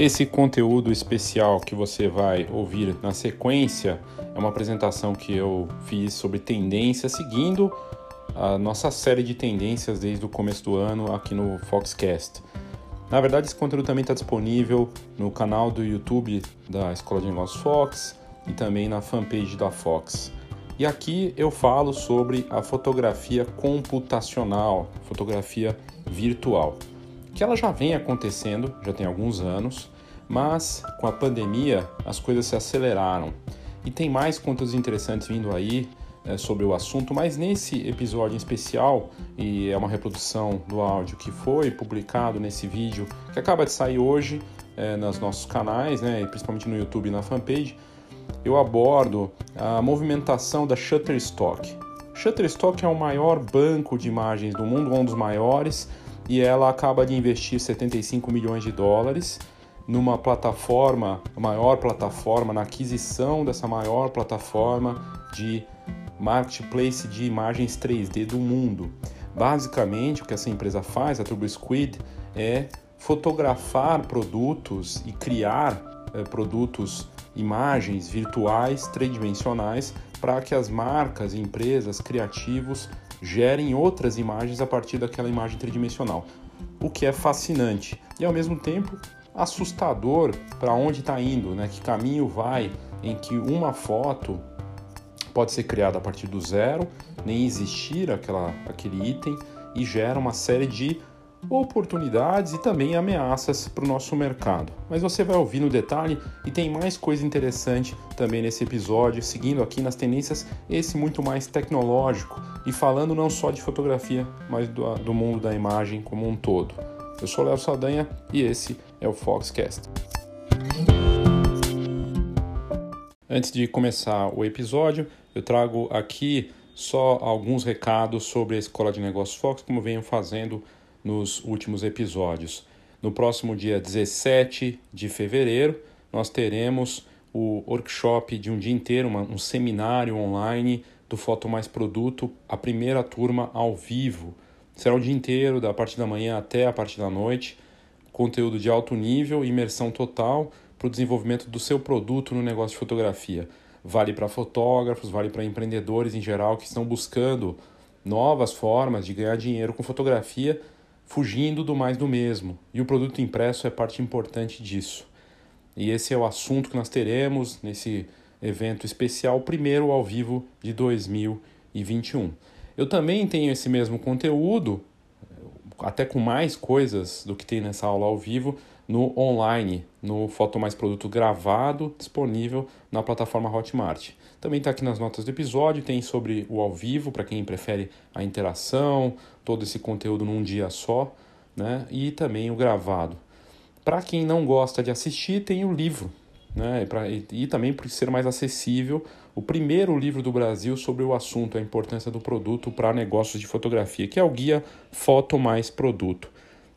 Esse conteúdo especial que você vai ouvir na sequência é uma apresentação que eu fiz sobre tendências, seguindo a nossa série de tendências desde o começo do ano aqui no Foxcast. Na verdade, esse conteúdo também está disponível no canal do YouTube da Escola de Negócios Fox e também na fanpage da Fox. E aqui eu falo sobre a fotografia computacional, fotografia virtual que ela já vem acontecendo, já tem alguns anos, mas com a pandemia as coisas se aceleraram. E tem mais conteúdos interessantes vindo aí é, sobre o assunto, mas nesse episódio em especial, e é uma reprodução do áudio que foi publicado nesse vídeo, que acaba de sair hoje é, nos nossos canais, né, principalmente no YouTube e na fanpage, eu abordo a movimentação da Shutterstock. Shutterstock é o maior banco de imagens do mundo, um dos maiores, e ela acaba de investir 75 milhões de dólares numa plataforma, maior plataforma, na aquisição dessa maior plataforma de marketplace de imagens 3D do mundo. Basicamente, o que essa empresa faz, a TurboSquid, é fotografar produtos e criar é, produtos, imagens virtuais tridimensionais para que as marcas, empresas, criativos gerem outras imagens a partir daquela imagem tridimensional, o que é fascinante e ao mesmo tempo assustador para onde está indo, né? Que caminho vai em que uma foto pode ser criada a partir do zero, nem existir aquela, aquele item e gera uma série de oportunidades e também ameaças para o nosso mercado. Mas você vai ouvir no detalhe e tem mais coisa interessante também nesse episódio, seguindo aqui nas tendências, esse muito mais tecnológico e falando não só de fotografia, mas do, do mundo da imagem como um todo. Eu sou Léo Saldanha e esse é o Foxcast. Antes de começar o episódio, eu trago aqui só alguns recados sobre a Escola de Negócios Fox, como venho fazendo nos últimos episódios. No próximo dia 17 de fevereiro, nós teremos o workshop de um dia inteiro, um seminário online do Foto Mais Produto, a primeira turma ao vivo. Será o dia inteiro, da parte da manhã até a parte da noite. Conteúdo de alto nível, imersão total para o desenvolvimento do seu produto no negócio de fotografia. Vale para fotógrafos, vale para empreendedores em geral que estão buscando novas formas de ganhar dinheiro com fotografia fugindo do mais do mesmo, e o produto impresso é parte importante disso. E esse é o assunto que nós teremos nesse evento especial, primeiro ao vivo de 2021. Eu também tenho esse mesmo conteúdo, até com mais coisas do que tem nessa aula ao vivo, no online, no Foto Mais Produto gravado, disponível na plataforma Hotmart. Também está aqui nas notas do episódio, tem sobre o ao vivo, para quem prefere a interação, todo esse conteúdo num dia só, né? E também o gravado. Para quem não gosta de assistir, tem o livro, né? E, pra, e, e também por ser mais acessível, o primeiro livro do Brasil sobre o assunto, a importância do produto para negócios de fotografia, que é o guia Foto Mais Produto.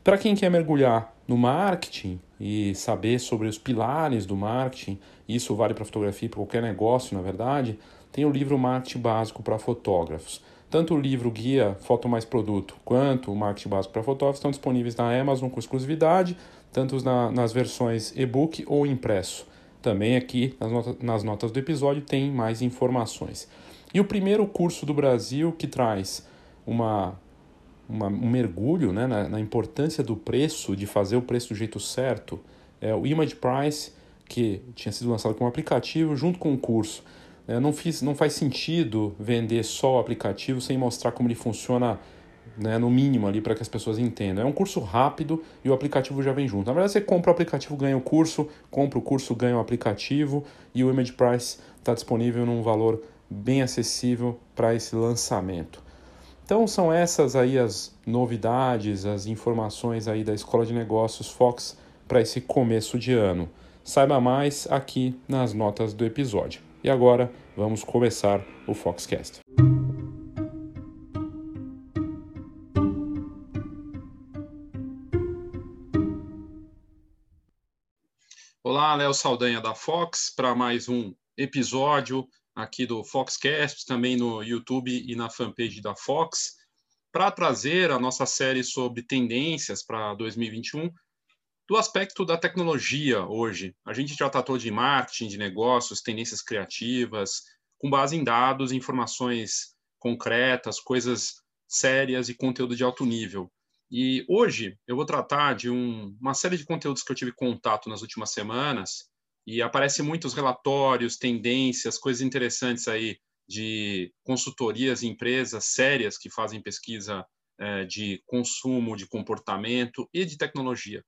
Para quem quer mergulhar no marketing e saber sobre os pilares do marketing, isso vale para fotografia e para qualquer negócio, na verdade, tem o livro Marketing Básico para Fotógrafos. Tanto o livro Guia Foto Mais Produto quanto o Marketing Básico para Fotógrafos estão disponíveis na Amazon com exclusividade, tanto na, nas versões e-book ou impresso. Também aqui nas, notas, nas notas do episódio tem mais informações. E o primeiro curso do Brasil que traz uma uma, um mergulho né, na, na, importância do preço, de fazer o preço do jeito certo, é o Image Price, que tinha sido lançado como aplicativo junto com o curso. É, não, fiz, não faz sentido vender só o aplicativo sem mostrar como ele funciona né, no mínimo ali para que as pessoas entendam. É um curso rápido e o aplicativo já vem junto. Na verdade, você compra o aplicativo, ganha o curso, compra o curso, ganha o aplicativo e o Image Price está disponível num valor bem acessível para esse lançamento. Então são essas aí as novidades, as informações aí da Escola de Negócios Fox para esse começo de ano. Saiba mais aqui nas notas do episódio. E agora vamos começar o Foxcast. Olá, Léo Saldanha da Fox para mais um episódio aqui do Foxcast, também no YouTube e na fanpage da Fox, para trazer a nossa série sobre tendências para 2021 do aspecto da tecnologia hoje. A gente já tratou de marketing, de negócios, tendências criativas, com base em dados, informações concretas, coisas sérias e conteúdo de alto nível. E hoje eu vou tratar de um, uma série de conteúdos que eu tive contato nas últimas semanas e aparecem muitos relatórios, tendências, coisas interessantes aí de consultorias, empresas sérias que fazem pesquisa é, de consumo, de comportamento e de tecnologia.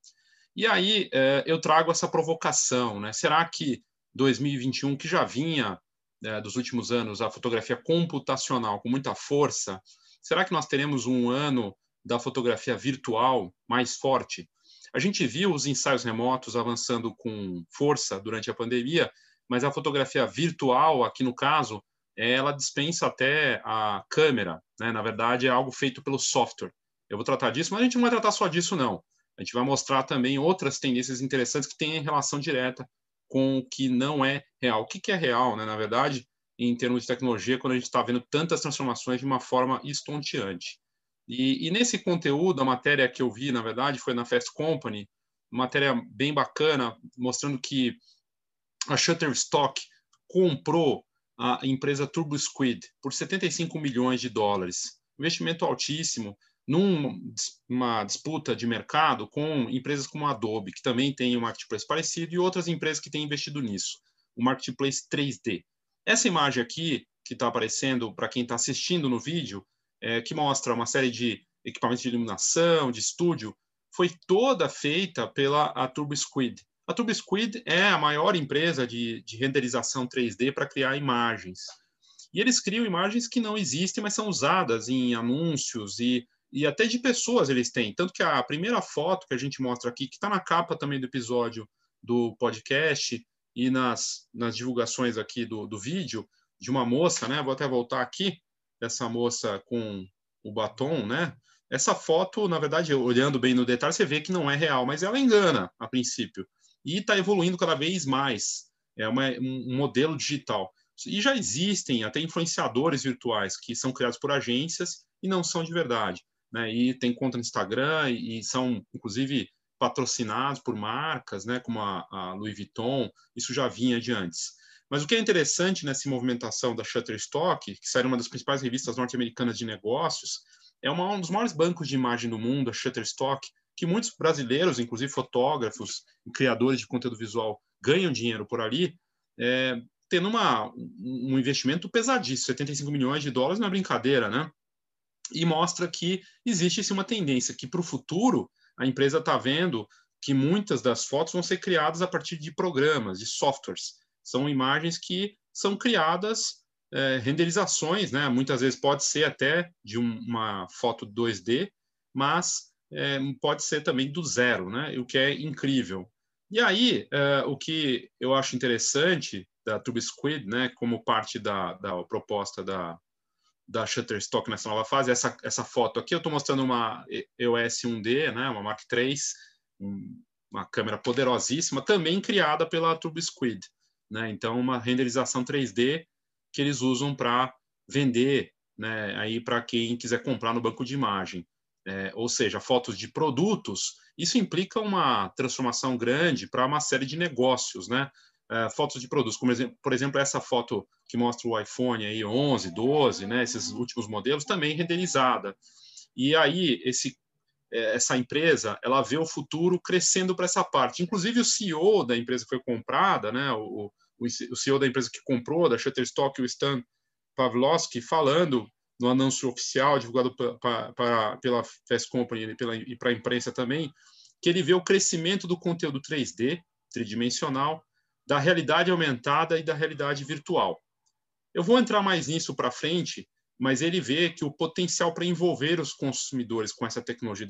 E aí é, eu trago essa provocação, né? Será que 2021, que já vinha é, dos últimos anos a fotografia computacional com muita força, será que nós teremos um ano da fotografia virtual mais forte? A gente viu os ensaios remotos avançando com força durante a pandemia, mas a fotografia virtual, aqui no caso, ela dispensa até a câmera. Né? Na verdade, é algo feito pelo software. Eu vou tratar disso, mas a gente não vai tratar só disso, não. A gente vai mostrar também outras tendências interessantes que têm relação direta com o que não é real. O que é real, né? na verdade, em termos de tecnologia, quando a gente está vendo tantas transformações de uma forma estonteante. E, e, nesse conteúdo, a matéria que eu vi, na verdade, foi na Fast Company, matéria bem bacana, mostrando que a Shutterstock comprou a empresa TurboSquid por 75 milhões de dólares. Investimento altíssimo numa disputa de mercado com empresas como a Adobe, que também tem um marketplace parecido, e outras empresas que têm investido nisso, o marketplace 3D. Essa imagem aqui, que está aparecendo para quem está assistindo no vídeo, é, que mostra uma série de equipamentos de iluminação, de estúdio, foi toda feita pela a TurboSquid. A TurboSquid é a maior empresa de, de renderização 3D para criar imagens. E eles criam imagens que não existem, mas são usadas em anúncios e, e até de pessoas eles têm. Tanto que a primeira foto que a gente mostra aqui, que está na capa também do episódio do podcast e nas, nas divulgações aqui do, do vídeo, de uma moça, né? Vou até voltar aqui dessa moça com o batom, né? Essa foto, na verdade, olhando bem no detalhe, você vê que não é real, mas ela engana a princípio. E está evoluindo cada vez mais. É uma, um modelo digital. E já existem até influenciadores virtuais que são criados por agências e não são de verdade. Né? E tem conta no Instagram e, são, inclusive, patrocinados por marcas, né? como a, a Louis Vuitton. Isso já vinha de antes. Mas o que é interessante nessa movimentação da Shutterstock, que saiu uma das principais revistas norte-americanas de negócios, é uma, um dos maiores bancos de imagem do mundo, a Shutterstock, que muitos brasileiros, inclusive fotógrafos criadores de conteúdo visual, ganham dinheiro por ali, é, tendo uma, um investimento pesadíssimo, 75 milhões de dólares não é brincadeira, né? E mostra que existe sim, uma tendência que para o futuro a empresa está vendo que muitas das fotos vão ser criadas a partir de programas, de softwares. São imagens que são criadas, é, renderizações, né? muitas vezes pode ser até de um, uma foto 2D, mas é, pode ser também do zero, né? o que é incrível. E aí, é, o que eu acho interessante da TubeSquid, né, como parte da, da proposta da, da Shutterstock nessa nova fase, essa, essa foto aqui, eu estou mostrando uma EOS 1D, né, uma Mark III, uma câmera poderosíssima, também criada pela TubeSquid. Né? Então, uma renderização 3D que eles usam para vender né, aí para quem quiser comprar no banco de imagem. É, ou seja, fotos de produtos, isso implica uma transformação grande para uma série de negócios, né? É, fotos de produtos, como por exemplo essa foto que mostra o iPhone aí 11, 12, né? Esses últimos modelos também renderizada. E aí esse essa empresa ela vê o futuro crescendo para essa parte. Inclusive o CEO da empresa que foi comprada, né, o, o CEO da empresa que comprou, da Shutterstock, o Stan Pavlovsky, falando no anúncio oficial divulgado pra, pra, pela Fast Company pela, e para a imprensa também, que ele vê o crescimento do conteúdo 3D, tridimensional, da realidade aumentada e da realidade virtual. Eu vou entrar mais nisso para frente, mas ele vê que o potencial para envolver os consumidores com essa tecnologia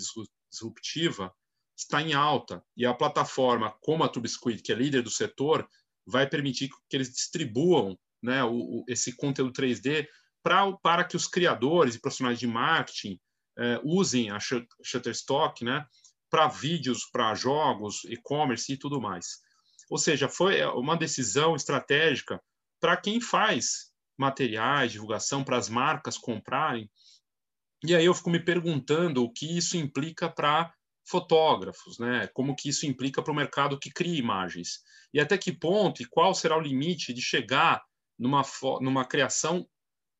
disruptiva está em alta e a plataforma como a TubeSquid, que é líder do setor, vai permitir que eles distribuam né, o, o, esse conteúdo 3D pra, para que os criadores e profissionais de marketing eh, usem a Shutterstock né, para vídeos, para jogos, e-commerce e tudo mais. Ou seja, foi uma decisão estratégica para quem faz materiais, divulgação para as marcas comprarem. E aí eu fico me perguntando o que isso implica para fotógrafos, né? Como que isso implica para o mercado que cria imagens e até que ponto e qual será o limite de chegar numa numa criação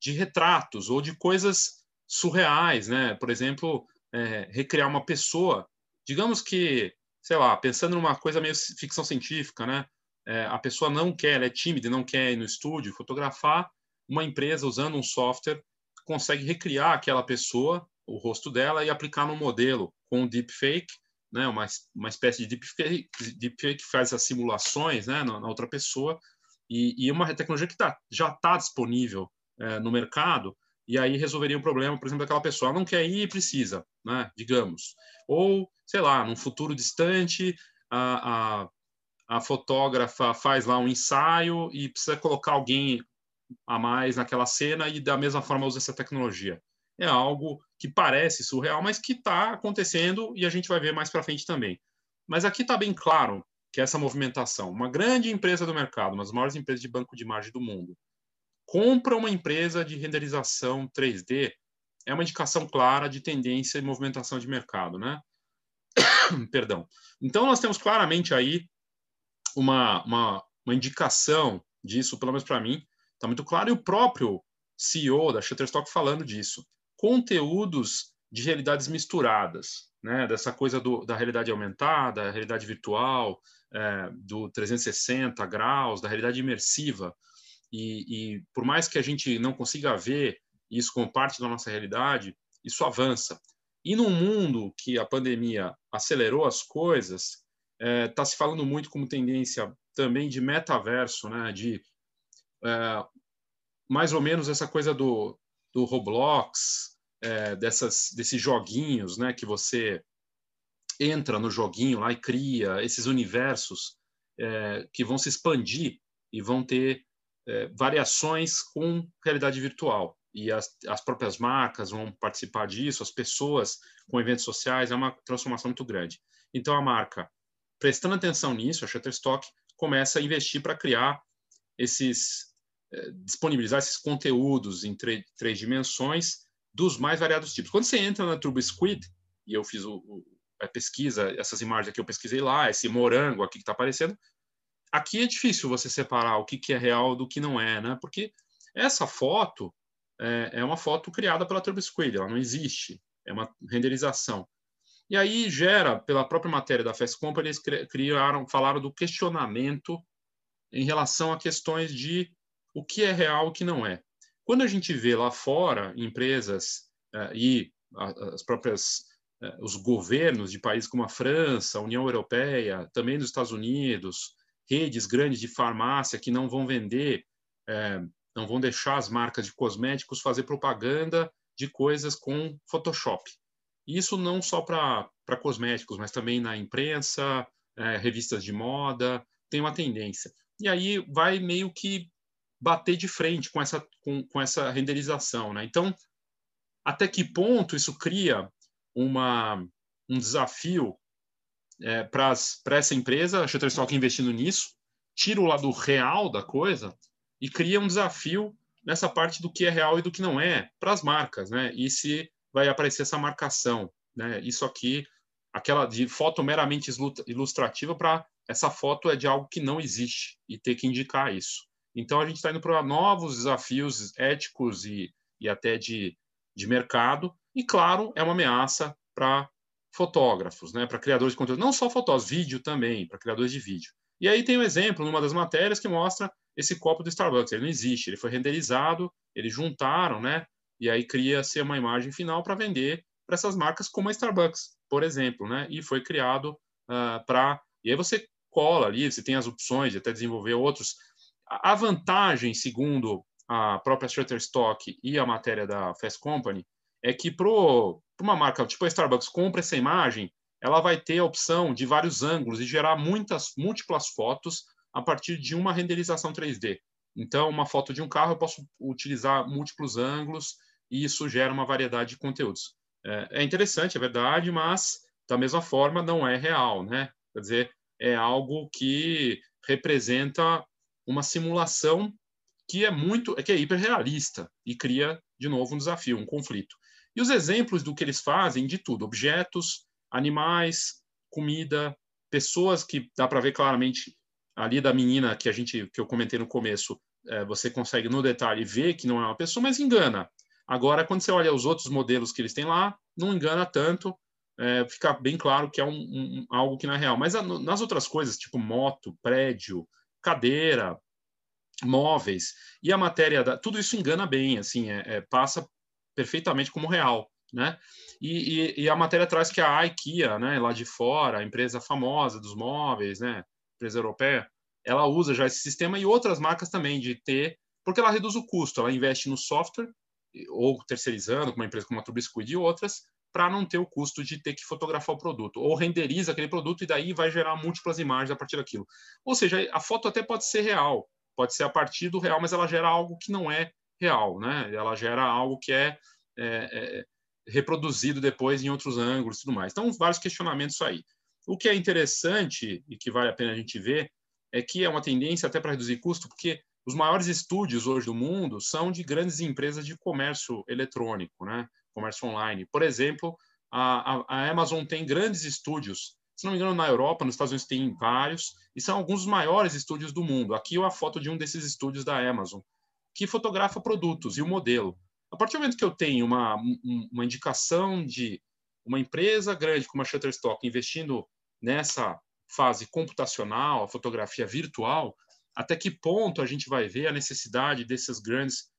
de retratos ou de coisas surreais, né? Por exemplo, é, recriar uma pessoa, digamos que, sei lá, pensando numa coisa meio ficção científica, né? É, a pessoa não quer, ela é tímida, não quer ir no estúdio fotografar uma empresa usando um software consegue recriar aquela pessoa, o rosto dela e aplicar no modelo com deepfake, né? Uma, uma espécie de deepfake, deepfake que faz as simulações, né? Na, na outra pessoa e, e uma tecnologia que tá, já está disponível é, no mercado e aí resolveria um problema, por exemplo, daquela pessoa não quer ir e precisa, né? Digamos, ou sei lá, num futuro distante a, a a fotógrafa faz lá um ensaio e precisa colocar alguém a mais naquela cena e da mesma forma usa essa tecnologia. É algo que parece surreal, mas que está acontecendo e a gente vai ver mais para frente também. Mas aqui está bem claro que essa movimentação, uma grande empresa do mercado, uma das maiores empresas de banco de imagem do mundo, compra uma empresa de renderização 3D, é uma indicação clara de tendência e movimentação de mercado, né? Perdão. Então nós temos claramente aí uma, uma, uma indicação disso, pelo menos para mim, está muito claro, e o próprio CEO da Shutterstock falando disso. Conteúdos de realidades misturadas, né? dessa coisa do, da realidade aumentada, da realidade virtual, é, do 360 graus, da realidade imersiva. E, e por mais que a gente não consiga ver isso como parte da nossa realidade, isso avança. E num mundo que a pandemia acelerou as coisas, está é, tá se falando muito como tendência também de metaverso, né? de é, mais ou menos essa coisa do, do Roblox, é, dessas, desses joguinhos né? que você entra no joguinho lá e cria esses universos é, que vão se expandir e vão ter é, variações com realidade virtual. E as, as próprias marcas vão participar disso, as pessoas com eventos sociais, é uma transformação muito grande. Então, a marca prestando atenção nisso, a Shutterstock começa a investir para criar esses, eh, disponibilizar esses conteúdos em três dimensões dos mais variados tipos. Quando você entra na Turbo Squid, e eu fiz o, o, a pesquisa, essas imagens aqui eu pesquisei lá, esse morango aqui que está aparecendo, aqui é difícil você separar o que, que é real do que não é, né? Porque essa foto é, é uma foto criada pela Turbo Squid, ela não existe, é uma renderização. E aí gera, pela própria matéria da Fast Company, eles criaram, falaram do questionamento em relação a questões de o que é real e o que não é. Quando a gente vê lá fora empresas uh, e as próprias uh, os governos de países como a França, a União Europeia, também dos Estados Unidos, redes grandes de farmácia que não vão vender, uh, não vão deixar as marcas de cosméticos fazer propaganda de coisas com Photoshop. Isso não só para cosméticos, mas também na imprensa, revistas de moda, tem uma tendência. E aí vai meio que bater de frente com essa, com, com essa renderização. Né? Então, até que ponto isso cria uma, um desafio é, para essa empresa, a Shutterstock investindo nisso, tira o lado real da coisa e cria um desafio nessa parte do que é real e do que não é para as marcas, né? E se vai aparecer essa marcação, né? Isso aqui, aquela de foto meramente ilustrativa para essa foto é de algo que não existe e ter que indicar isso. Então a gente está indo para novos desafios éticos e, e até de, de mercado e claro é uma ameaça para fotógrafos, né? Para criadores de conteúdo, não só fotógrafos, vídeo também, para criadores de vídeo. E aí tem um exemplo numa das matérias que mostra esse copo do Starbucks. Ele não existe, ele foi renderizado, eles juntaram, né? e aí cria-se uma imagem final para vender para essas marcas como a Starbucks, por exemplo, né? E foi criado uh, ah, para e aí você cola ali, você tem as opções de até desenvolver outros. A vantagem, segundo a própria Shutterstock e a matéria da Fast Company, é que para uma marca tipo a Starbucks compra essa imagem, ela vai ter a opção de vários ângulos e gerar muitas múltiplas fotos a partir de uma renderização 3D. Então, uma foto de um carro eu posso utilizar múltiplos ângulos e isso gera uma variedade de conteúdos. É, é interessante, é verdade, mas da mesma forma não é real, né? Quer dizer, é algo que representa uma simulação que é muito, que é hiperrealista e cria de novo um desafio, um conflito. E os exemplos do que eles fazem de tudo, objetos animais, comida, pessoas que dá para ver claramente ali da menina que a gente que eu comentei no começo, é, você consegue no detalhe ver que não é uma pessoa, mas engana. Agora, quando você olha os outros modelos que eles têm lá, não engana tanto, é, fica bem claro que é um, um, algo que não é real. Mas a, nas outras coisas, tipo moto, prédio, cadeira, móveis e a matéria, da, tudo isso engana bem, assim, é, é, passa perfeitamente como real, né? E, e, e, a matéria traz que a IKEA, né, lá de fora, a empresa famosa dos móveis, né, empresa europeia, ela usa já esse sistema e outras marcas também de ter, porque ela reduz o custo, ela investe no software ou terceirizando com uma empresa como a Trubiscuit e outras, para não ter o custo de ter que fotografar o produto, ou renderiza aquele produto e daí vai gerar múltiplas imagens a partir daquilo. Ou seja, a foto até pode ser real, pode ser a partir do real, mas ela gera algo que não é real, né? Ela gera algo que é, é, é reproduzido depois em outros ângulos e tudo mais. Então, vários questionamentos aí. O que é interessante e que vale a pena a gente ver é que é uma tendência até para reduzir custo, porque os maiores estúdios hoje do mundo são de grandes empresas de comércio eletrônico, né? Comércio online. Por exemplo, a, a, Amazon tem grandes estúdios, se não me engano, na Europa, nos Estados Unidos tem vários, e são alguns dos maiores estúdios do mundo. Aqui uma foto de um desses estúdios da Amazon, que fotografa produtos e o modelo. A partir do momento que eu tenho uma, uma indicação de uma empresa grande como a Shutterstock investindo nessa fase computacional, a fotografia virtual, até que ponto a gente vai ver a necessidade desses grandes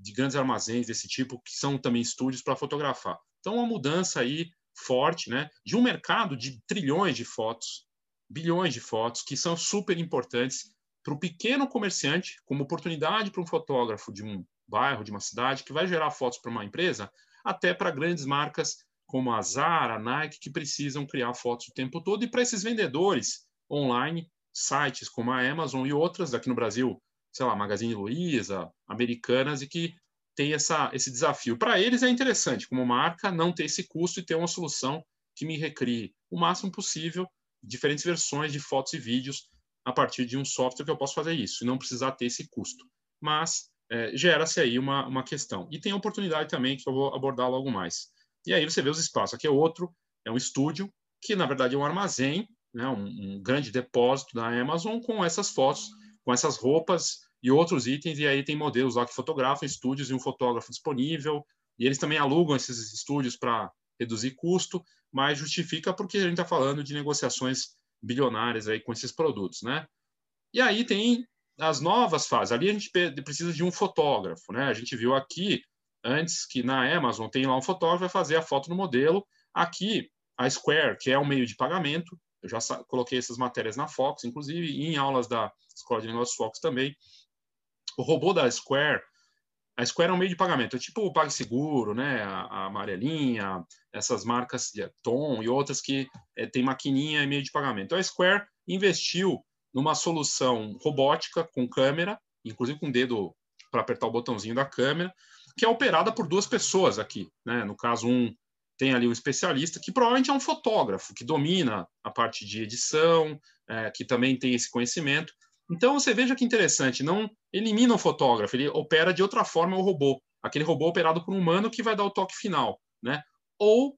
de grandes armazéns desse tipo que são também estúdios para fotografar. Então uma mudança aí forte, né, de um mercado de trilhões de fotos, bilhões de fotos que são super importantes para o pequeno comerciante, como oportunidade para um fotógrafo de um bairro, de uma cidade que vai gerar fotos para uma empresa, até para grandes marcas como a Zara, a Nike, que precisam criar fotos o tempo todo, e para esses vendedores online, sites como a Amazon e outras aqui no Brasil, sei lá, Magazine Luiza, Americanas, e que tem essa, esse desafio. Para eles é interessante, como marca, não ter esse custo e ter uma solução que me recrie o máximo possível diferentes versões de fotos e vídeos a partir de um software que eu posso fazer isso e não precisar ter esse custo. Mas é, gera-se aí uma, uma questão. E tem a oportunidade também que eu vou abordar logo mais. E aí você vê os espaços. Aqui é outro, é um estúdio, que na verdade é um armazém, né, um, um grande depósito da Amazon com essas fotos, com essas roupas e outros itens. E aí tem modelos lá que fotografam estúdios e um fotógrafo disponível. E eles também alugam esses estúdios para reduzir custo, mas justifica porque a gente está falando de negociações bilionárias aí com esses produtos, né? E aí tem as novas fases. Ali a gente precisa de um fotógrafo, né? A gente viu aqui antes que na Amazon tem lá um fotógrafo vai fazer a foto do modelo. Aqui, a Square, que é um meio de pagamento, eu já coloquei essas matérias na Fox, inclusive em aulas da Escola de Negócios Fox também. O robô da Square, a Square é um meio de pagamento, é tipo o PagSeguro, né, a, Amarelinha, essas marcas de Tom e outras que é, tem maquininha e meio de pagamento. Então, a Square investiu numa solução robótica com câmera, inclusive com o dedo para apertar o botãozinho da câmera, que é operada por duas pessoas aqui. Né? No caso, um tem ali um especialista que provavelmente é um fotógrafo que domina a parte de edição, é, que também tem esse conhecimento. Então você veja que interessante, não elimina o fotógrafo, ele opera de outra forma o robô, aquele robô operado por um humano que vai dar o toque final, né? Ou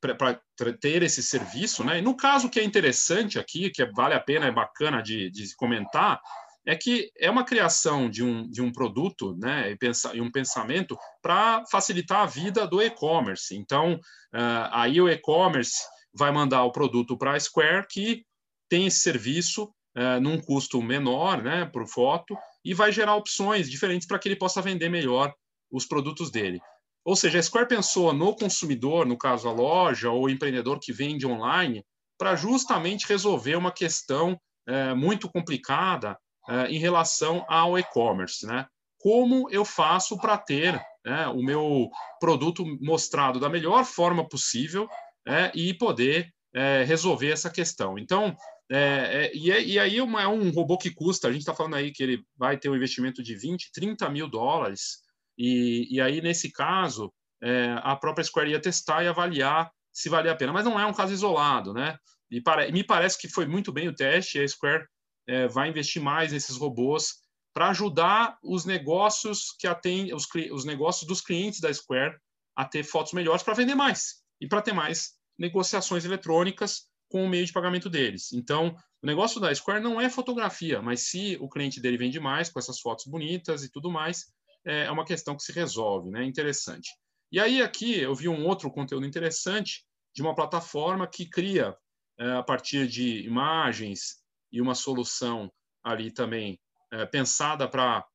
para ter esse serviço, né? E no caso que é interessante aqui, que vale a pena, é bacana de, de comentar, é que é uma criação de um, de um produto né, e, pensa, e um pensamento para facilitar a vida do e-commerce. Então, uh, aí o e-commerce vai mandar o produto para a Square, que tem esse serviço uh, num custo menor né, por foto, e vai gerar opções diferentes para que ele possa vender melhor os produtos dele. Ou seja, a Square pensou no consumidor, no caso a loja ou o empreendedor que vende online, para justamente resolver uma questão é, muito complicada uh, em relação ao e-commerce, né? Como eu faço para ter né, o meu produto mostrado da melhor forma possível é, e poder é, resolver essa questão. Então, é, é, e, é, e, aí uma, é um robô que custa, a gente está falando aí que ele vai ter um investimento de 20, 30 mil dólares, e, e aí, nesse caso, é, a própria Square ia testar e avaliar se valia a pena. Mas não é um caso isolado, né? E pare, me parece que foi muito bem o teste, a Square é, vai investir mais nesses robôs para ajudar os negócios que atendem os, os negócios dos clientes da Square a ter fotos melhores para vender mais e para ter mais negociações eletrônicas com o meio de pagamento deles. Então, o negócio da Square não é fotografia, mas se o cliente dele vende mais com essas fotos bonitas e tudo mais, é uma questão que se resolve, né? Interessante. E aí aqui eu vi um outro conteúdo interessante de uma plataforma que cria é, a partir de imagens e uma solução ali também é, pensada para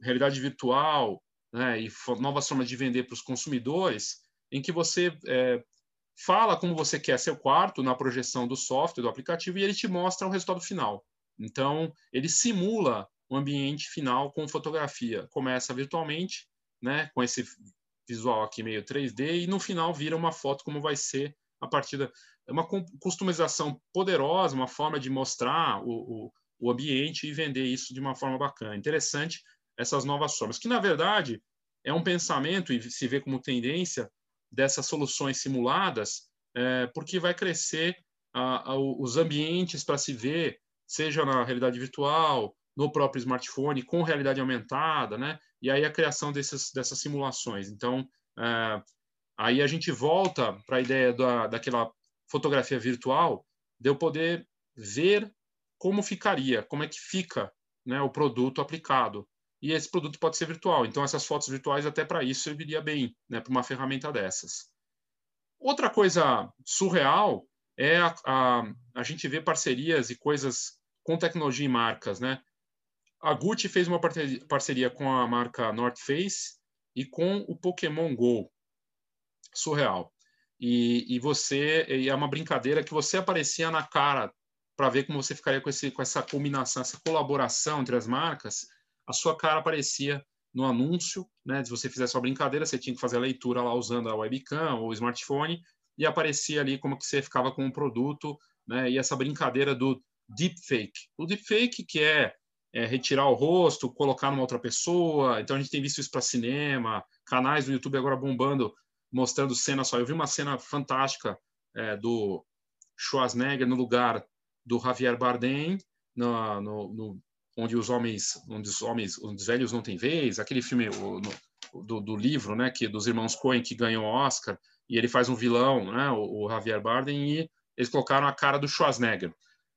realidade virtual né, e novas formas de vender para os consumidores, em que você é, fala como você quer seu quarto na projeção do software, do aplicativo, e ele te mostra o resultado final. Então, ele simula o ambiente final com fotografia. Começa virtualmente, né, com esse visual aqui meio 3D, e no final vira uma foto como vai ser a partir da. É uma customização poderosa, uma forma de mostrar o, o, o ambiente e vender isso de uma forma bacana. Interessante essas novas formas, que na verdade é um pensamento, e se vê como tendência, dessas soluções simuladas, é, porque vai crescer a, a, os ambientes para se ver, seja na realidade virtual, no próprio smartphone, com realidade aumentada, né? E aí a criação desses, dessas simulações. Então, é, aí a gente volta para a ideia da, daquela fotografia virtual, de eu poder ver como ficaria, como é que fica né, o produto aplicado e esse produto pode ser virtual. Então, essas fotos virtuais, até para isso, serviria bem, né, para uma ferramenta dessas. Outra coisa surreal é a, a, a, gente ver parcerias e coisas com tecnologia e marcas. Né? A Gucci fez uma parceria com a marca North Face e com o Pokémon Go. Surreal. E, e você e é uma brincadeira que você aparecia na cara para ver como você ficaria com, esse, com essa combinação, essa colaboração entre as marcas a sua cara aparecia no anúncio, né? Se você fizesse uma brincadeira, você tinha que fazer a leitura lá usando a webcam ou o smartphone e aparecia ali como que você ficava com o produto, né? E essa brincadeira do deepfake. O deepfake que é, é retirar o rosto, colocar numa outra pessoa. Então a gente tem visto isso para cinema, canais do YouTube agora bombando, mostrando cenas só. Eu vi uma cena fantástica é, do Schwarzenegger no lugar do Javier Bardem no, no, no onde os homens, onde os homens, os velhos não têm vez, aquele filme o, no, do, do, livro, né, que dos irmãos Coen que ganhou o Oscar e ele faz um vilão, né, o, o, Javier Bardem e eles colocaram a cara do Schwarzenegger,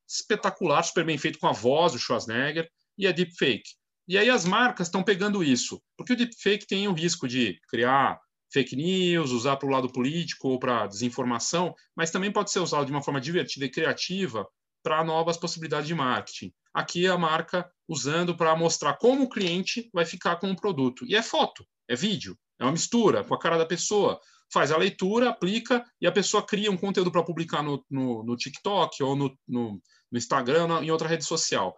espetacular, super bem feito com a voz do Schwarzenegger e é deepfake. E aí as marcas estão pegando isso, porque o deepfake tem o risco de criar fake news, usar para o lado político ou para desinformação, mas também pode ser usado de uma forma divertida e criativa para novas possibilidades de marketing. Aqui a marca usando para mostrar como o cliente vai ficar com o produto. E é foto, é vídeo, é uma mistura com a cara da pessoa. Faz a leitura, aplica e a pessoa cria um conteúdo para publicar no, no, no, TikTok ou no, no, no Instagram, em outra rede social.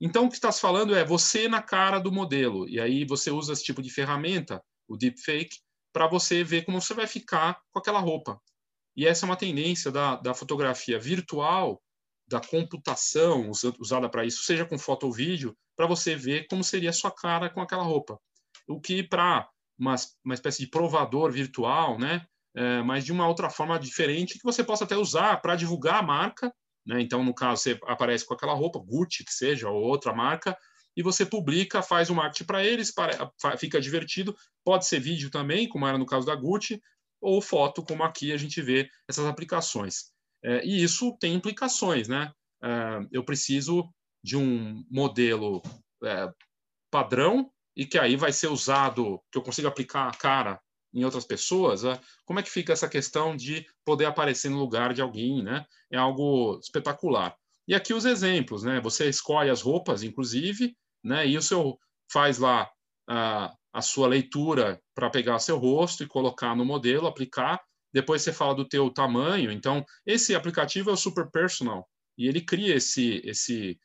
Então, o que está se falando é você na cara do modelo. E aí você usa esse tipo de ferramenta, o deepfake, para você ver como você vai ficar com aquela roupa. E essa é uma tendência da, da fotografia virtual da computação usada para isso, seja com foto ou vídeo, para você ver como seria a sua cara com aquela roupa. O que para uma, uma espécie de provador virtual, né? É, mas de uma outra forma diferente que você possa até usar para divulgar a marca. Né? Então, no caso, você aparece com aquela roupa, Gucci, que seja, ou outra marca, e você publica, faz o marketing para eles, para, fica divertido. Pode ser vídeo também, como era no caso da Gucci, ou foto, como aqui a gente vê essas aplicações. É, e isso tem implicações, né? É, eu preciso de um modelo é, padrão e que aí vai ser usado, que eu consiga aplicar a cara em outras pessoas, né? como é que fica essa questão de poder aparecer no lugar de alguém, né? É algo espetacular. E aqui os exemplos, né? Você escolhe as roupas, inclusive, né? E o seu faz lá a, a sua leitura para pegar seu rosto e colocar no modelo, aplicar, depois você fala do teu tamanho. Então, esse aplicativo é o Super Personal e ele cria esse, esse,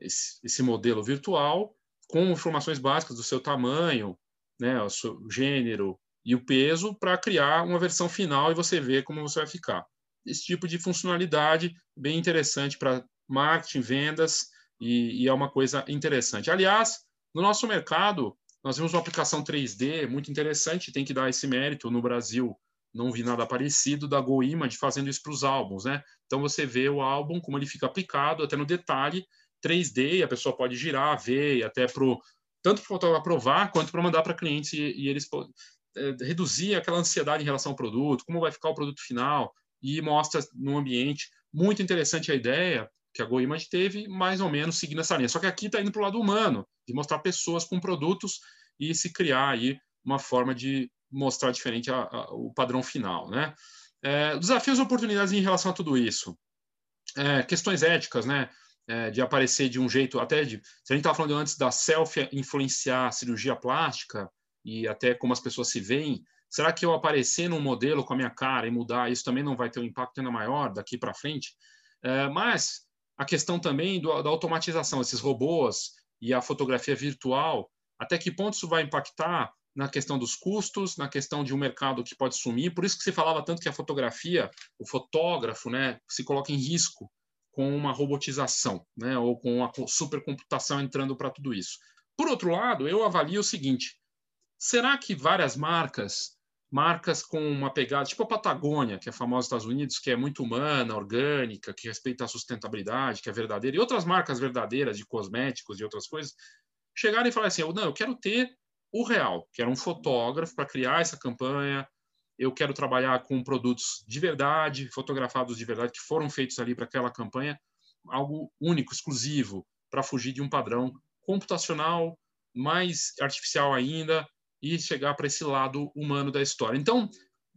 esse, esse modelo virtual com informações básicas do seu tamanho, né, o seu gênero e o peso para criar uma versão final e você ver como você vai ficar. Esse tipo de funcionalidade bem interessante para marketing, vendas e, e é uma coisa interessante. Aliás, no nosso mercado, nós vimos uma aplicação 3D muito interessante, tem que dar esse mérito no Brasil não vi nada parecido da Go Image fazendo isso para os álbuns, né? Então você vê o álbum, como ele fica aplicado, até no detalhe 3D, a pessoa pode girar, ver, até pro, tanto para aprovar quanto para mandar para clientes e, e eles é, reduzir aquela ansiedade em relação ao produto, como vai ficar o produto final. e mostra no ambiente. Muito interessante a ideia que a GoImage teve, mais ou menos seguindo essa linha. Só que aqui está indo para o lado humano, de mostrar pessoas com produtos e se criar aí uma forma de mostrar diferente a, a, o padrão final, né? É, desafios e oportunidades em relação a tudo isso. É, questões éticas, né? É, de aparecer de um jeito, até de. Se a gente estava falando antes da selfie influenciar a cirurgia plástica e até como as pessoas se veem, será que eu aparecer num modelo com a minha cara e mudar isso também não vai ter um impacto ainda maior daqui para frente? É, mas a questão também do, da automatização, esses robôs e a fotografia virtual, até que ponto isso vai impactar na questão dos custos, na questão de um mercado que pode sumir. Por isso que se falava tanto que a fotografia, o fotógrafo, né, se coloca em risco com uma robotização, né, ou com a supercomputação entrando para tudo isso. Por outro lado, eu avalio o seguinte: será que várias marcas, marcas com uma pegada tipo a Patagônia, que é famosa nos Estados Unidos, que é muito humana, orgânica, que respeita a sustentabilidade, que é verdadeira, e outras marcas verdadeiras de cosméticos e outras coisas, chegarem e falarem assim: não, eu quero ter o real, que era um fotógrafo para criar essa campanha. Eu quero trabalhar com produtos de verdade, fotografados de verdade, que foram feitos ali para aquela campanha, algo único, exclusivo, para fugir de um padrão computacional, mais artificial ainda, e chegar para esse lado humano da história. Então,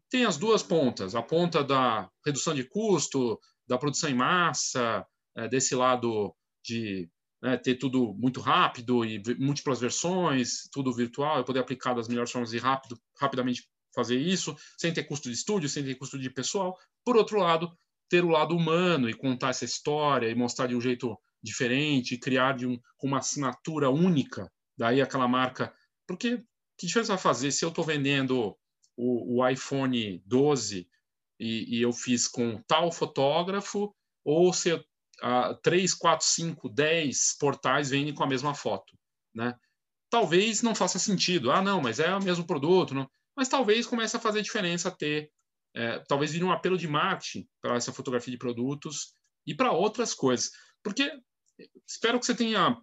tem as duas pontas: a ponta da redução de custo, da produção em massa, é, desse lado de né, ter tudo muito rápido e múltiplas versões, tudo virtual, eu poder aplicar das melhores formas e rápido, rapidamente fazer isso, sem ter custo de estúdio, sem ter custo de pessoal. Por outro lado, ter o lado humano e contar essa história e mostrar de um jeito diferente, criar de um, uma assinatura única, daí aquela marca. Porque que diferença vai fazer se eu estou vendendo o, o, iPhone 12 e, e eu fiz com tal fotógrafo ou se eu uh, 3, 4, 5, 10 portais vendem com a mesma foto. Né? Talvez não faça sentido. Ah, não, mas é o mesmo produto. Não? Mas talvez comece a fazer diferença ter. É, talvez vire um apelo de marketing para essa fotografia de produtos e para outras coisas. Porque espero que você tenha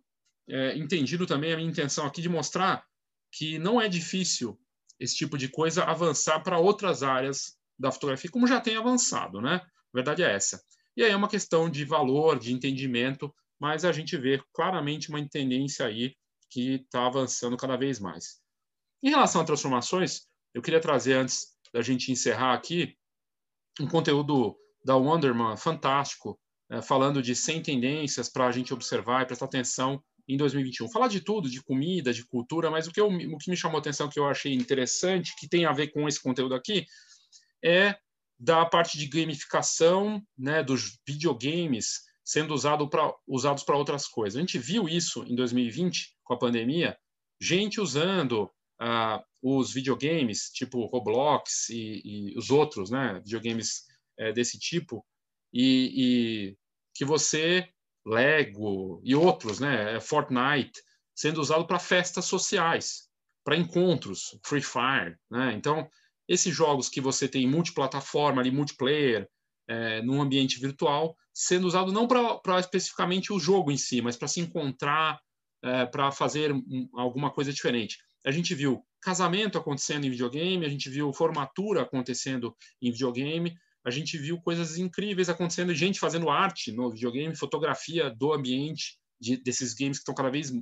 é, entendido também a minha intenção aqui de mostrar que não é difícil esse tipo de coisa avançar para outras áreas da fotografia, como já tem avançado, né? A verdade é essa. E aí é uma questão de valor, de entendimento, mas a gente vê claramente uma tendência aí que está avançando cada vez mais. Em relação a transformações, eu queria trazer, antes da gente encerrar aqui, um conteúdo da Wonderman fantástico, é, falando de 100 tendências para a gente observar e prestar atenção em 2021. Falar de tudo, de comida, de cultura, mas o que, eu, o que me chamou atenção, que eu achei interessante, que tem a ver com esse conteúdo aqui, é da parte de gamificação né, dos videogames sendo usado pra, usados para outras coisas. A gente viu isso em 2020, com a pandemia, gente usando ah, os videogames, tipo Roblox e, e, os outros né, videogames é, desse tipo, e, e, que você, Lego e outros, né, Fortnite, sendo usado para festas sociais, para encontros, Free Fire. Né? Então, esses jogos que você tem multiplataforma, ali, multiplayer, é, num ambiente virtual, sendo usado não para especificamente o jogo em si, mas para se encontrar, é, para fazer um, alguma coisa diferente. A gente viu casamento acontecendo em videogame, a gente viu formatura acontecendo em videogame, a gente viu coisas incríveis acontecendo, gente fazendo arte no videogame, fotografia do ambiente de, desses games que estão cada vez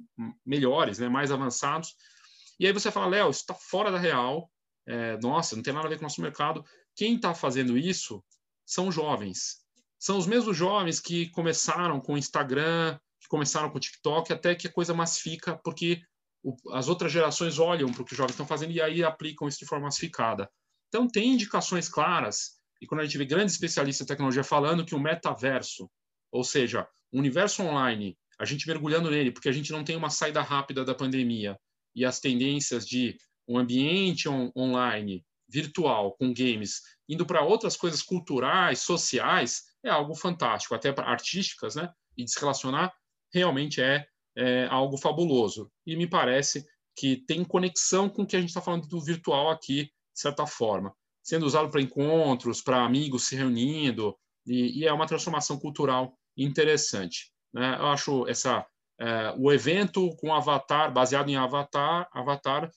melhores, né, mais avançados. E aí você fala, Léo, isso está fora da real, é, nossa, não tem nada a ver com o nosso mercado. Quem está fazendo isso são jovens. São os mesmos jovens que começaram com o Instagram, que começaram com o TikTok, até que a coisa massifica, porque o, as outras gerações olham para o que os jovens estão fazendo e aí aplicam isso de forma massificada. Então, tem indicações claras, e quando a gente vê grandes especialistas em tecnologia falando que o metaverso, ou seja, o universo online, a gente mergulhando nele, porque a gente não tem uma saída rápida da pandemia, e as tendências de um ambiente on online virtual com games indo para outras coisas culturais, sociais, é algo fantástico, até para artísticas, né? E se relacionar realmente é, é algo fabuloso. E me parece que tem conexão com o que a gente está falando do virtual aqui, de certa forma, sendo usado para encontros, para amigos se reunindo, e, e, é uma transformação cultural interessante. Né? Eu acho essa é, o evento com Avatar, baseado em Avatar, Avatar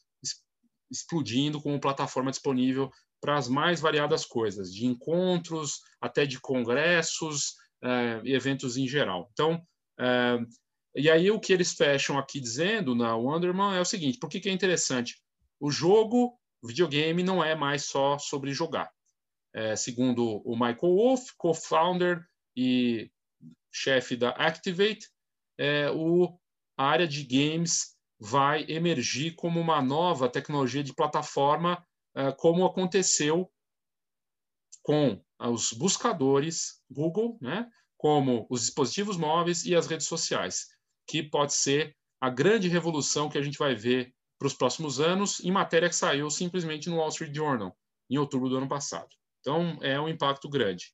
explodindo como plataforma disponível para as mais variadas coisas, de encontros até de congressos é, e eventos em geral. Então, é, e aí o que eles fecham aqui dizendo na Wonderman é o seguinte: por que, que é interessante? O jogo, videogame, não é mais só sobre jogar. É, segundo o Michael Wolff, co-founder e chefe da Activate, é, o, a área de games vai emergir como uma nova tecnologia de plataforma, é, como aconteceu com os buscadores Google, né, como os dispositivos móveis e as redes sociais, que pode ser a grande revolução que a gente vai ver para os próximos anos, em matéria que saiu simplesmente no Wall Street Journal, em outubro do ano passado. Então, é um impacto grande.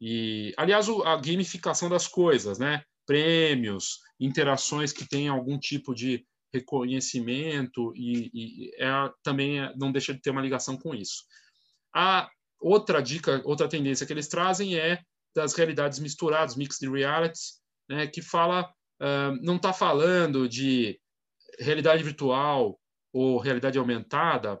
E, aliás, a gamificação das coisas, né? Prêmios, interações que têm algum tipo de reconhecimento e, e é, também é, não deixa de ter uma ligação com isso. A outra dica, outra tendência que eles trazem é das realidades misturadas, mixed realities, né, que fala, uh, não está falando de realidade virtual ou realidade aumentada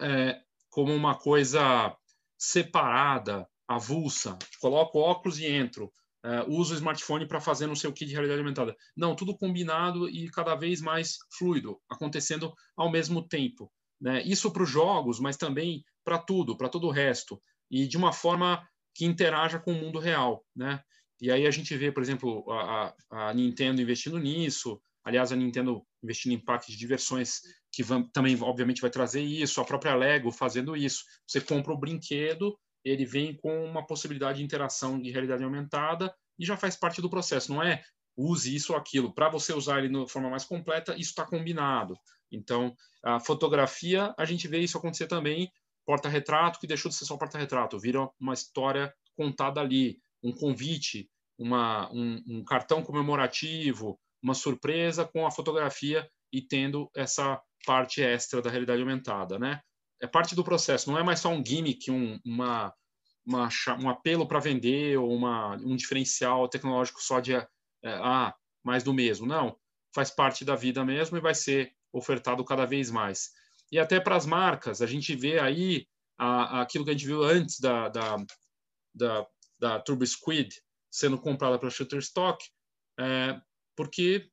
é, como uma coisa separada, avulsa. Coloco óculos e entro uh, uso o smartphone para fazer não sei o que de realidade aumentada. Não, tudo combinado e cada vez mais fluido, acontecendo ao mesmo tempo. Né? Isso para os jogos, mas também para tudo, para todo o resto. E de uma forma que interaja com o mundo real. Né? E aí a gente vê, por exemplo, a, a Nintendo investindo nisso, aliás, a Nintendo investindo em parques de diversões que vão, também, obviamente, vai trazer isso, a própria Lego fazendo isso. Você compra o brinquedo ele vem com uma possibilidade de interação de realidade aumentada e já faz parte do processo. Não é use isso ou aquilo. Para você usar ele de forma mais completa, isso está combinado. Então, a fotografia, a gente vê isso acontecer também. Porta-retrato, que deixou de ser só porta-retrato, vira uma história contada ali, um convite, uma, um, um cartão comemorativo, uma surpresa com a fotografia e tendo essa parte extra da realidade aumentada, né? É parte do processo, não é mais só um gimmick, um, uma, uma, um apelo para vender ou uma, um diferencial tecnológico só de é, ah, mais do mesmo. Não, faz parte da vida mesmo e vai ser ofertado cada vez mais. E até para as marcas, a gente vê aí a, a, aquilo que a gente viu antes da, da, da, da Turbo Squid sendo comprada pela Shutterstock, é, porque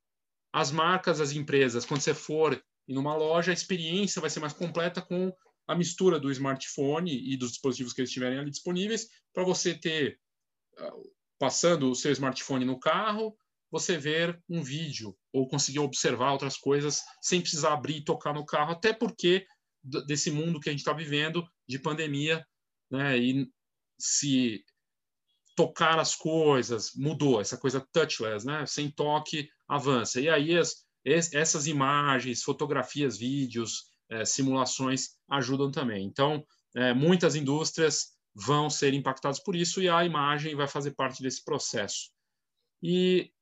as marcas, as empresas, quando você for em uma loja, a experiência vai ser mais completa com a mistura do smartphone e dos dispositivos que eles tiverem ali disponíveis, para você ter, ah, passando o seu smartphone no carro, você ver um vídeo ou conseguir observar outras coisas sem precisar abrir e tocar no carro, até porque desse mundo que a gente está vivendo de pandemia, né? E se tocar as coisas mudou, essa coisa touchless, né? Sem toque avança. E aí as, essas imagens, fotografias, vídeos, é, simulações ajudam também. Então, é, muitas indústrias vão ser impactadas por isso e a imagem vai fazer parte desse processo. E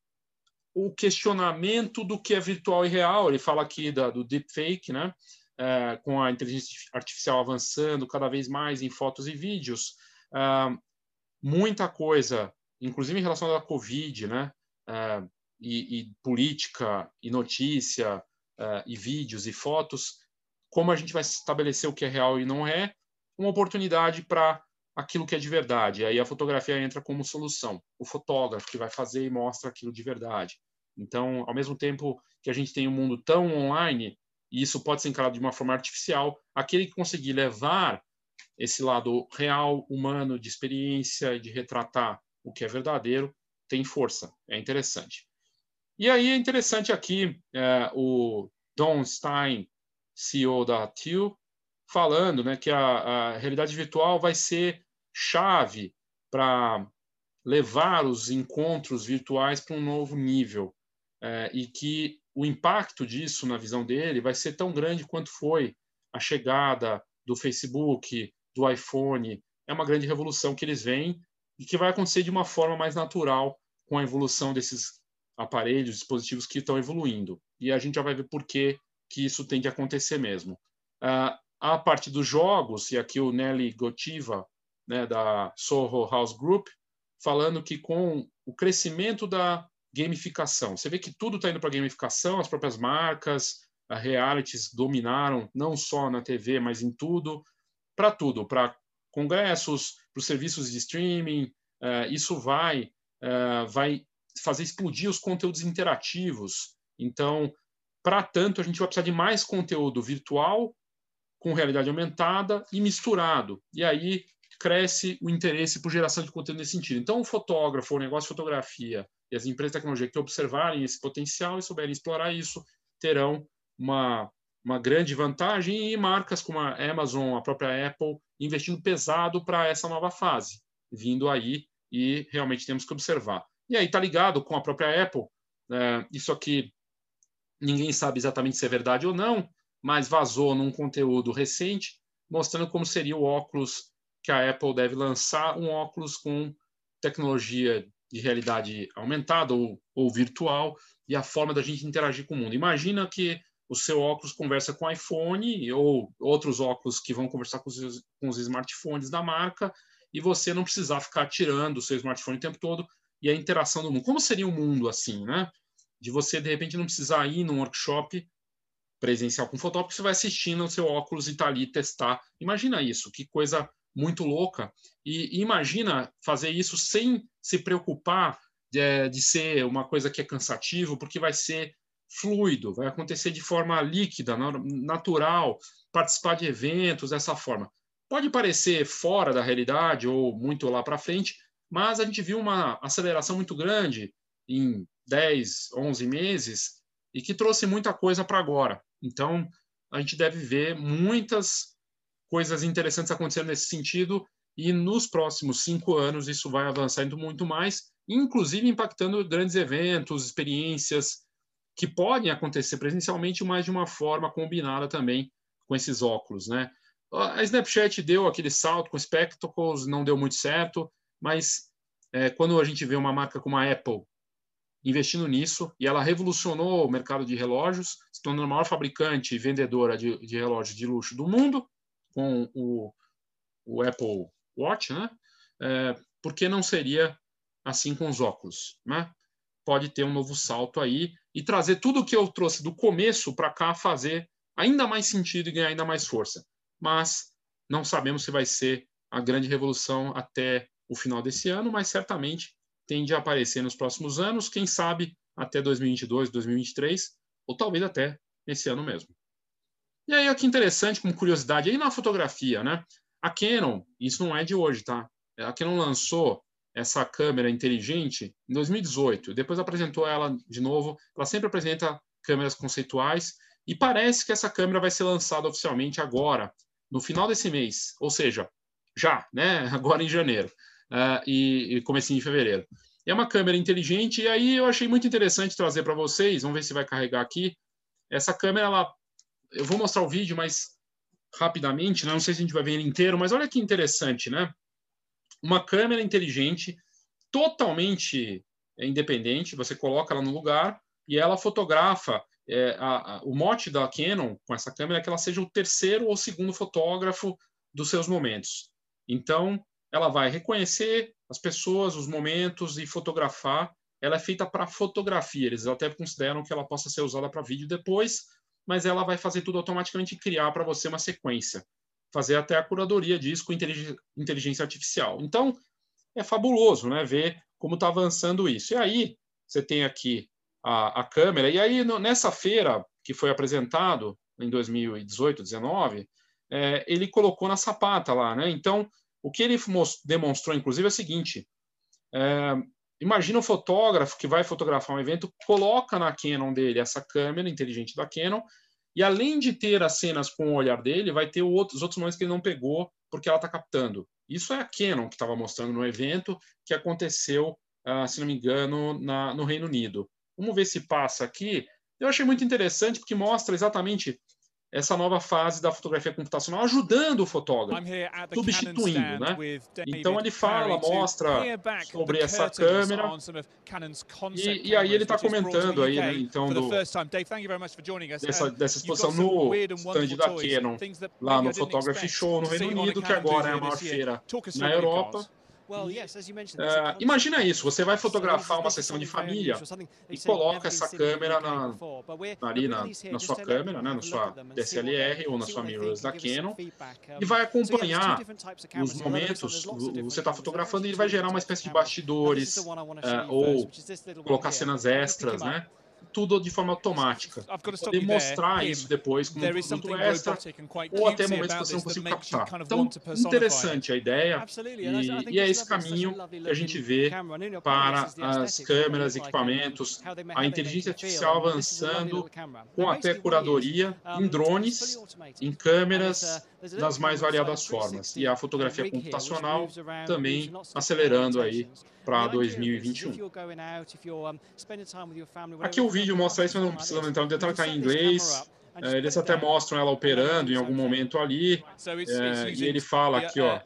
o questionamento do que é virtual e real, ele fala aqui da, do deepfake, né? É, com a inteligência artificial avançando cada vez mais em fotos e vídeos, é, muita coisa, inclusive em relação à Covid, né? É, e, e, política, e notícia, é, e vídeos e fotos, como a gente vai estabelecer o que é real e não é, uma oportunidade para aquilo que é de verdade. Aí a fotografia entra como solução. O fotógrafo que vai fazer e mostra aquilo de verdade. Então, ao mesmo tempo que a gente tem um mundo tão online, e isso pode ser encarado de uma forma artificial, aquele que conseguir levar esse lado real, humano, de experiência, de retratar o que é verdadeiro, tem força. É interessante. E aí é interessante aqui é, o Don Stein CEO da TIL, falando né, que a, a realidade virtual vai ser chave para levar os encontros virtuais para um novo nível é, e que o impacto disso, na visão dele, vai ser tão grande quanto foi a chegada do Facebook, do iPhone. É uma grande revolução que eles veem e que vai acontecer de uma forma mais natural com a evolução desses aparelhos, dispositivos que estão evoluindo. E a gente já vai ver por que que isso tem de acontecer mesmo. Uh, a parte dos jogos, e aqui o Nelly Gotiva, né, da Soho House Group, falando que com o crescimento da gamificação, você vê que tudo está indo para gamificação, as próprias marcas, a realities dominaram, não só na TV, mas em tudo. para tudo, para congressos, para os serviços de streaming. Uh, isso vai, uh, vai fazer explodir os conteúdos interativos. Então, para tanto, a gente vai precisar de mais conteúdo virtual, com realidade aumentada e misturado. E aí cresce o interesse por geração de conteúdo nesse sentido. Então, o fotógrafo, o negócio de fotografia e as empresas de tecnologia que observarem esse potencial e souberem explorar isso, terão uma, uma grande vantagem e marcas como a Amazon, a própria Apple, investindo pesado para essa nova fase, vindo aí e realmente temos que observar. E aí está ligado com a própria Apple, é, isso aqui ninguém sabe exatamente se é verdade ou não, mas vazou num conteúdo recente mostrando como seria o óculos que a Apple deve lançar, um óculos com tecnologia de realidade aumentada ou, ou virtual e a forma da gente interagir com o mundo. Imagina que o seu óculos conversa com o iPhone ou outros óculos que vão conversar com os, com os smartphones da marca e você não precisar ficar tirando o seu smartphone o tempo todo e a interação do mundo. Como seria o mundo assim, né? De você, de repente, não precisar ir num workshop presencial com fotógrafo, você vai assistindo o seu óculos e está ali testar. Imagina isso, que coisa muito louca. E, e imagina fazer isso sem se preocupar de, de ser uma coisa que é cansativo, porque vai ser fluido, vai acontecer de forma líquida, natural, participar de eventos dessa forma. Pode parecer fora da realidade ou muito lá para frente, mas a gente viu uma aceleração muito grande em 10, 11 meses e que trouxe muita coisa para agora. Então, a gente deve ver muitas coisas interessantes acontecendo nesse sentido e nos próximos cinco anos isso vai avançando muito mais, inclusive impactando grandes eventos, experiências, que podem acontecer presencialmente, mas de uma forma combinada também com esses óculos, né? A Snapchat deu aquele salto com Spectacles, não deu muito certo, mas é, quando a gente vê uma marca como a Apple investindo nisso, e ela revolucionou o mercado de relógios, se tornando a maior fabricante e vendedora de, de relógios de luxo do mundo, com o, o Apple Watch, né? É, por que não seria assim com os óculos, né? Pode ter um novo salto aí, e trazer tudo o que eu trouxe do começo para cá fazer ainda mais sentido e ganhar ainda mais força. Mas não sabemos se vai ser a grande revolução até o final desse ano, mas certamente tende a aparecer nos próximos anos, quem sabe até 2022, 2023, ou talvez até esse ano mesmo. E aí, aqui interessante, como curiosidade, aí na fotografia, né? A Canon, isso não é de hoje, tá? A Canon lançou essa câmera inteligente em 2018. Depois apresentou ela de novo. Ela sempre apresenta câmeras conceituais e parece que essa câmera vai ser lançada oficialmente agora, no final desse mês, ou seja, já, né? Agora em janeiro uh, e, e comecinho de fevereiro. É uma câmera inteligente e aí eu achei muito interessante trazer para vocês. Vamos ver se vai carregar aqui. Essa câmera, ela, eu vou mostrar o vídeo, mas rapidamente, né? não sei se a gente vai ver ele inteiro, mas olha que interessante, né? uma câmera inteligente, totalmente independente, você coloca ela no lugar e ela fotografa. É, a, a, o mote da Canon com essa câmera é que ela seja o terceiro ou segundo fotógrafo dos seus momentos. Então, ela vai reconhecer as pessoas, os momentos e fotografar. Ela é feita para fotografia. Eles até consideram que ela possa ser usada para vídeo depois, mas ela vai fazer tudo automaticamente e criar para você uma sequência fazer até a curadoria disso com inteligência artificial. Então, é fabuloso né, ver como está avançando isso. E aí, você tem aqui a, a câmera, e aí no, nessa feira que foi apresentado em 2018, 2019, é, ele colocou na sapata lá. Né? Então, o que ele demonstrou, inclusive, é o seguinte: é, imagina um fotógrafo que vai fotografar um evento, coloca na Canon dele essa câmera inteligente da Canon e além de ter as cenas com o olhar dele, vai ter outros, outros momentos que ele não pegou porque ela está captando. Isso é a Canon que estava mostrando no evento que aconteceu, uh, se não me engano, na, no Reino Unido. Vamos ver se passa aqui. Eu achei muito interessante porque mostra exatamente essa nova fase da fotografia computacional, ajudando o fotógrafo, substituindo, né? Então ele fala, mostra sobre essa câmera e, e aí ele está comentando aí, né? Então do, dessa, dessa exposição no stand da Canon lá no Photography Show no Reino Unido, que agora é a maior feira na Europa. Uh, imagina isso, você vai fotografar uma sessão de família e coloca essa câmera na, ali na, na sua câmera, né, na sua DSLR ou na sua mirrorless da Canon e vai acompanhar os momentos, você está fotografando e ele vai gerar uma espécie de bastidores uh, ou colocar cenas extras, né? Tudo de forma automática. Poder mostrar isso depois como um produto extra ou até momentos que você não consiga captar. Então, interessante a ideia. E, e é esse caminho que a gente vê para as câmeras, equipamentos, a inteligência artificial avançando com até curadoria em drones, em câmeras, das mais variadas formas. E a fotografia computacional também acelerando aí para 2021. Aqui o vídeo mostra isso, mas não precisa entrar no detalhe, está em inglês. É, eles até mostram ela operando em algum momento ali. É, e ele fala aqui, ó. Uh,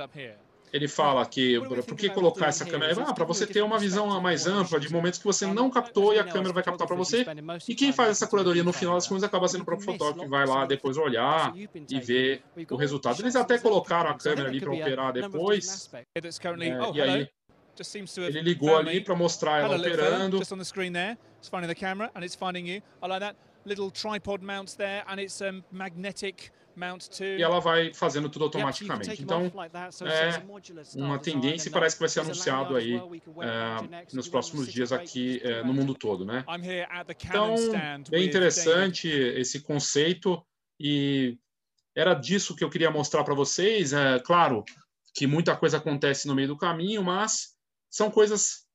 up here? ele fala que por que colocar essa câmera? Ah, para você ter uma visão mais ampla de momentos que você não captou e a câmera vai captar para você. E quem faz essa curadoria no final das contas acaba sendo o próprio fotógrafo que vai lá depois olhar e ver o resultado. Eles até colocaram a câmera ali para operar depois. É, e aí ele ligou ali para mostrar ela operando. Little tripod mounts there, and it's um, magnetic e ela vai fazendo tudo automaticamente. Então, é uma tendência e parece que vai ser anunciado aí é, nos próximos dias aqui é, no mundo todo, né? Então, bem interessante esse conceito e era disso que eu queria mostrar para vocês. É claro que muita coisa acontece no meio do caminho, mas são coisas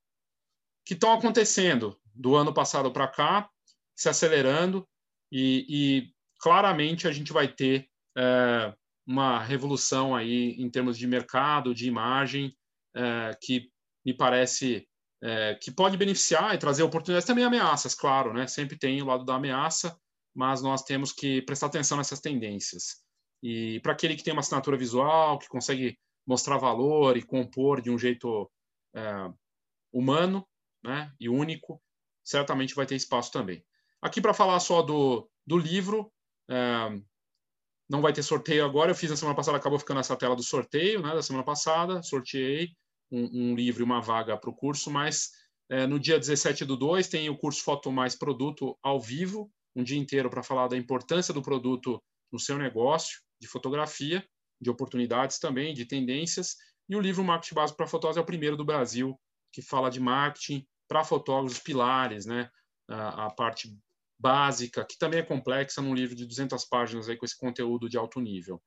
que estão acontecendo do ano passado para cá, se acelerando e, e claramente a gente vai ter é, uma revolução aí em termos de mercado, de imagem, é, que me parece é, que pode beneficiar e trazer oportunidades, também ameaças, claro, né? Sempre tem o lado da ameaça, mas nós temos que prestar atenção nessas tendências. E para aquele que tem uma assinatura visual, que consegue mostrar valor e compor de um jeito é, humano né, e único, certamente vai ter espaço também. Aqui para falar só do, do livro, é, não vai ter sorteio agora. Eu fiz na semana passada, acabou ficando essa tela do sorteio, né, da semana passada. Sorteei um, um livro e uma vaga para o curso, mas é, no dia 17 do 2 tem o curso Foto Mais Produto ao vivo, um dia inteiro para falar da importância do produto no seu negócio, de fotografia, de oportunidades também, de tendências. E o livro Marketing Básico para Fotógrafos é o primeiro do Brasil que fala de marketing para fotógrafos, pilares, né? A, a parte básica, que também é complexa, num livro de 200 páginas aí com esse conteúdo de alto nível.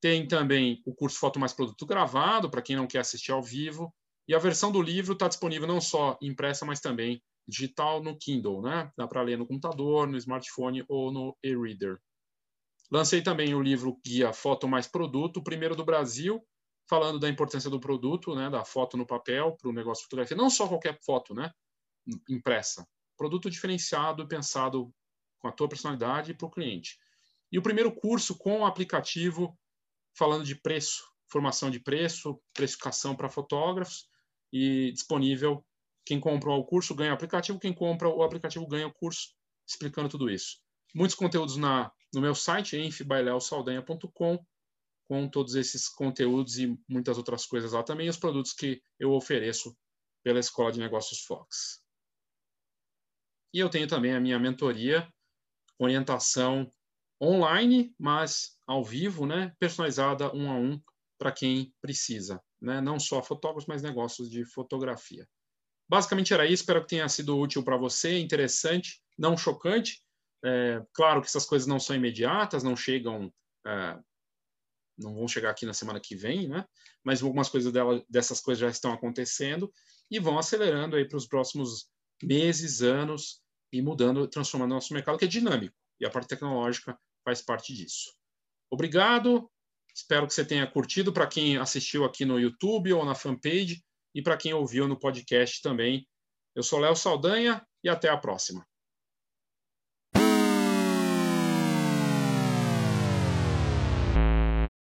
Tem também o curso Foto Mais Produto gravado, para quem não quer assistir ao vivo. E a versão do livro está disponível não só impressa, mas também digital no Kindle, né? Dá para ler no computador, no smartphone ou no e-reader. Lancei também o livro Guia Foto Mais Produto, o primeiro do Brasil, falando da importância do produto, né, da foto no papel para o negócio de fotografia, não só qualquer foto, né, impressa, produto diferenciado, pensado com a tua personalidade para o cliente. E o primeiro curso com o aplicativo falando de preço, formação de preço, precificação para fotógrafos e disponível. Quem compra o curso ganha o aplicativo, quem compra o aplicativo ganha o curso, explicando tudo isso. Muitos conteúdos na, no meu site, enfbailelsaldanha.com, com todos esses conteúdos e muitas outras coisas lá também, os produtos que eu ofereço pela Escola de Negócios Fox. E eu tenho também a minha mentoria, orientação online, mas ao vivo, né, personalizada um a um para quem precisa, né, não só fotógrafos, mas negócios de fotografia. Basicamente era isso, espero que tenha sido útil para você, interessante, não chocante. É, claro que essas coisas não são imediatas, não chegam, é, não vão chegar aqui na semana que vem, né? Mas algumas coisas dela, dessas coisas já estão acontecendo e vão acelerando aí para os próximos meses, anos, e mudando, transformando nosso mercado, que é dinâmico, e a parte tecnológica faz parte disso. Obrigado, espero que você tenha curtido, para quem assistiu aqui no YouTube ou na fanpage, e para quem ouviu no podcast também. Eu sou Léo Saldanha e até a próxima.